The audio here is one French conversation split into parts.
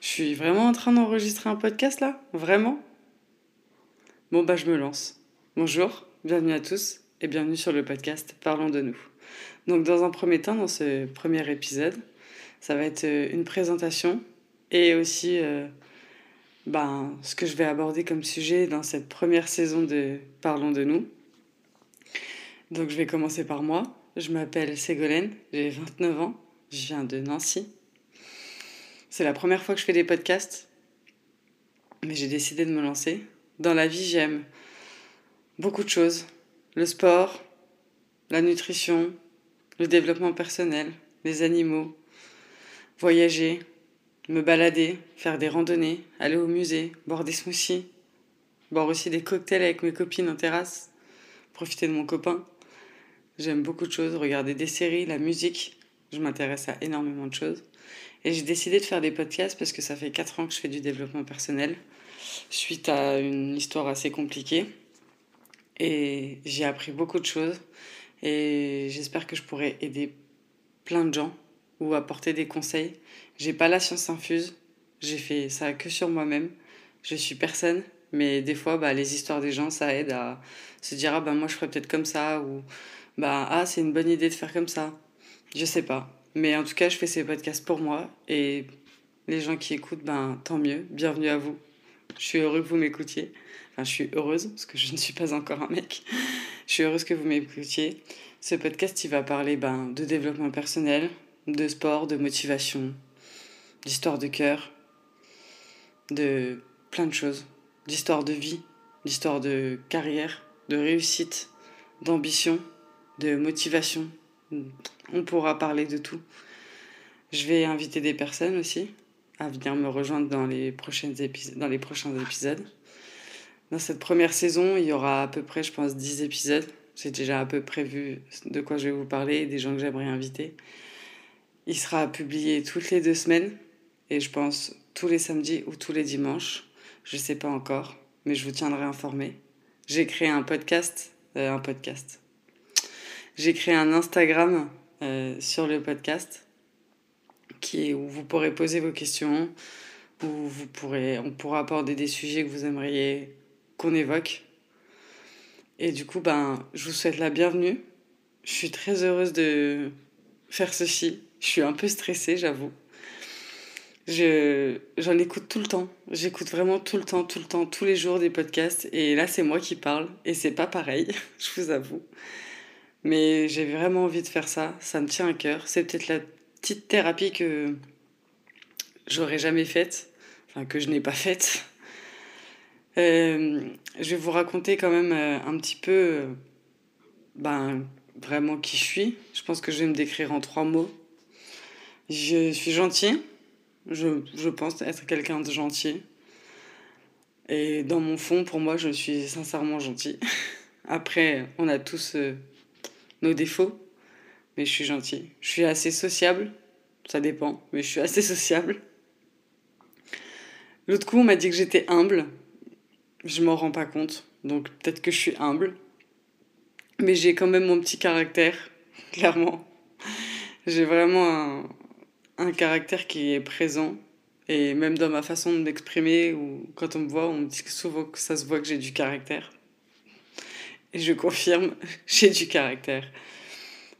Je suis vraiment en train d'enregistrer un podcast là? Vraiment? Bon bah je me lance. Bonjour, bienvenue à tous et bienvenue sur le podcast Parlons de nous. Donc dans un premier temps, dans ce premier épisode, ça va être euh, une présentation et aussi euh, ben, ce que je vais aborder comme sujet dans cette première saison de Parlons de nous. Donc je vais commencer par moi. Je m'appelle Ségolène, j'ai 29 ans, je viens de Nancy. C'est la première fois que je fais des podcasts, mais j'ai décidé de me lancer. Dans la vie, j'aime beaucoup de choses. Le sport, la nutrition, le développement personnel, les animaux, voyager, me balader, faire des randonnées, aller au musée, boire des smoothies, boire aussi des cocktails avec mes copines en terrasse, profiter de mon copain. J'aime beaucoup de choses, regarder des séries, la musique. Je m'intéresse à énormément de choses. Et j'ai décidé de faire des podcasts parce que ça fait 4 ans que je fais du développement personnel, suite à une histoire assez compliquée. Et j'ai appris beaucoup de choses. Et j'espère que je pourrai aider plein de gens ou apporter des conseils. J'ai pas la science infuse. J'ai fait ça que sur moi-même. Je suis personne. Mais des fois, bah, les histoires des gens, ça aide à se dire Ah, bah, moi, je ferais peut-être comme ça. Ou bah, Ah, c'est une bonne idée de faire comme ça. Je sais pas. Mais en tout cas, je fais ces podcasts pour moi et les gens qui écoutent, ben tant mieux. Bienvenue à vous. Je suis heureux que vous m'écoutiez. Enfin, je suis heureuse parce que je ne suis pas encore un mec. Je suis heureuse que vous m'écoutiez. Ce podcast, il va parler ben, de développement personnel, de sport, de motivation, d'histoire de cœur, de plein de choses, d'histoire de vie, d'histoire de carrière, de réussite, d'ambition, de motivation, on pourra parler de tout. Je vais inviter des personnes aussi à venir me rejoindre dans les, prochaines dans les prochains épisodes. Dans cette première saison, il y aura à peu près, je pense, 10 épisodes. J'ai déjà un peu prévu de quoi je vais vous parler et des gens que j'aimerais inviter. Il sera publié toutes les deux semaines et je pense tous les samedis ou tous les dimanches. Je ne sais pas encore, mais je vous tiendrai informé. J'ai créé un podcast, euh, un podcast, j'ai créé un Instagram euh, sur le podcast qui où vous pourrez poser vos questions, où vous pourrez, on pourra aborder des sujets que vous aimeriez qu'on évoque. Et du coup, ben, je vous souhaite la bienvenue. Je suis très heureuse de faire ceci. Je suis un peu stressée, j'avoue. Je, j'en écoute tout le temps. J'écoute vraiment tout le temps, tout le temps, tous les jours des podcasts. Et là, c'est moi qui parle. Et c'est pas pareil, je vous avoue. Mais j'ai vraiment envie de faire ça, ça me tient à cœur. C'est peut-être la petite thérapie que j'aurais jamais faite, enfin que je n'ai pas faite. Euh, je vais vous raconter quand même euh, un petit peu euh, ben, vraiment qui je suis. Je pense que je vais me décrire en trois mots. Je suis gentil, je, je pense être quelqu'un de gentil. Et dans mon fond, pour moi, je suis sincèrement gentil. Après, on a tous nos défauts, mais je suis gentille. Je suis assez sociable, ça dépend, mais je suis assez sociable. L'autre coup, on m'a dit que j'étais humble. Je m'en rends pas compte, donc peut-être que je suis humble. Mais j'ai quand même mon petit caractère, clairement. J'ai vraiment un, un caractère qui est présent. Et même dans ma façon de m'exprimer, ou quand on me voit, on me dit souvent que ça se voit que j'ai du caractère. Et je confirme, j'ai du caractère.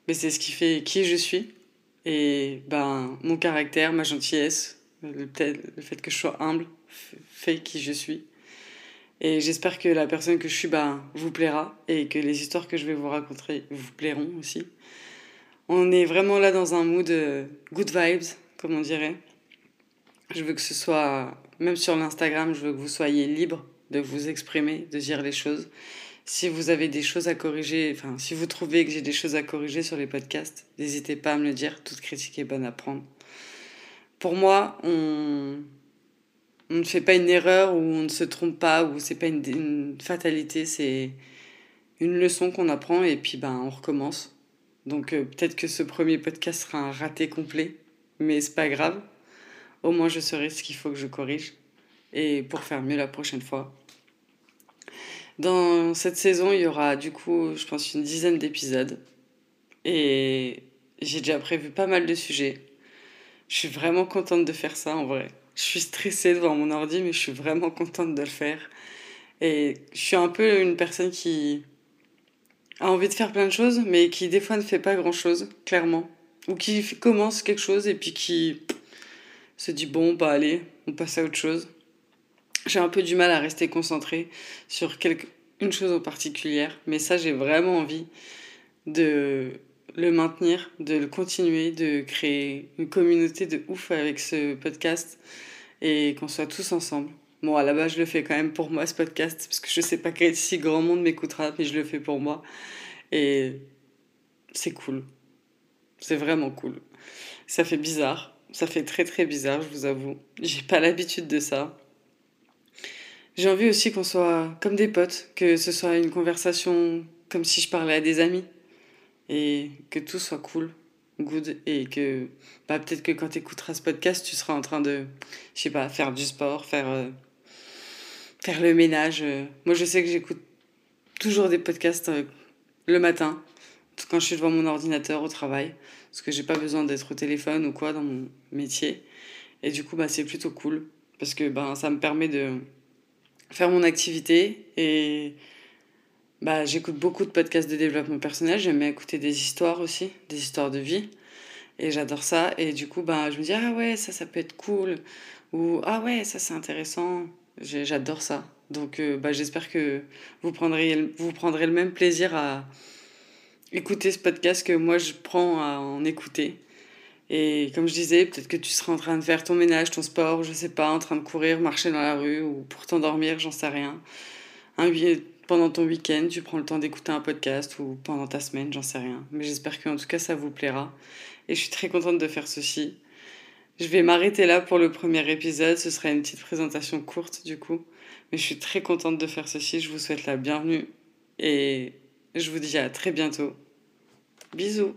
Mais c'est ce qui fait qui je suis. Et ben, mon caractère, ma gentillesse, le, fait que je sois humble, fait qui je suis. Et j'espère que la personne que je suis ben, vous plaira et que les histoires que je vais vous raconter vous plairont aussi. On est vraiment là dans un mood euh, good vibes, comme on dirait. Je veux que ce soit, même sur l'Instagram, je veux que vous soyez libre de vous exprimer, de dire les choses. Si vous avez des choses à corriger, enfin, si vous trouvez que j'ai des choses à corriger sur les podcasts, n'hésitez pas à me le dire. Toute critique est bonne à prendre. Pour moi, on, ne fait pas une erreur ou on ne se trompe pas ou c'est pas une, une fatalité, c'est une leçon qu'on apprend et puis ben on recommence. Donc euh, peut-être que ce premier podcast sera un raté complet, mais c'est pas grave. Au moins je saurai ce qu'il faut que je corrige et pour faire mieux la prochaine fois. Dans cette saison, il y aura du coup, je pense, une dizaine d'épisodes. Et j'ai déjà prévu pas mal de sujets. Je suis vraiment contente de faire ça en vrai. Je suis stressée devant mon ordi, mais je suis vraiment contente de le faire. Et je suis un peu une personne qui a envie de faire plein de choses, mais qui des fois ne fait pas grand-chose, clairement. Ou qui commence quelque chose et puis qui se dit bon, bah allez, on passe à autre chose. J'ai un peu du mal à rester concentrée sur quelque, une chose en particulier, mais ça j'ai vraiment envie de le maintenir, de le continuer, de créer une communauté de ouf avec ce podcast et qu'on soit tous ensemble. Bon, à la base, je le fais quand même pour moi, ce podcast, parce que je sais pas si grand monde m'écoutera, mais je le fais pour moi. Et c'est cool. C'est vraiment cool. Ça fait bizarre. Ça fait très très bizarre, je vous avoue. J'ai pas l'habitude de ça. J'ai envie aussi qu'on soit comme des potes, que ce soit une conversation comme si je parlais à des amis. Et que tout soit cool, good. Et que bah, peut-être que quand tu écouteras ce podcast, tu seras en train de, je sais pas, faire du sport, faire, euh, faire le ménage. Moi, je sais que j'écoute toujours des podcasts euh, le matin, quand je suis devant mon ordinateur au travail, parce que j'ai pas besoin d'être au téléphone ou quoi dans mon métier. Et du coup, bah, c'est plutôt cool, parce que bah, ça me permet de faire mon activité et bah, j'écoute beaucoup de podcasts de développement personnel. J'aime écouter des histoires aussi, des histoires de vie. Et j'adore ça. Et du coup, bah, je me dis, ah ouais, ça, ça peut être cool. Ou, ah ouais, ça, c'est intéressant. J'adore ça. Donc, euh, bah, j'espère que vous prendrez, vous prendrez le même plaisir à écouter ce podcast que moi, je prends à en écouter. Et comme je disais, peut-être que tu seras en train de faire ton ménage, ton sport, je sais pas, en train de courir, marcher dans la rue ou pour t'endormir, j'en sais rien. Un, pendant ton week-end, tu prends le temps d'écouter un podcast ou pendant ta semaine, j'en sais rien. Mais j'espère qu'en tout cas, ça vous plaira. Et je suis très contente de faire ceci. Je vais m'arrêter là pour le premier épisode. Ce sera une petite présentation courte du coup. Mais je suis très contente de faire ceci. Je vous souhaite la bienvenue et je vous dis à très bientôt. Bisous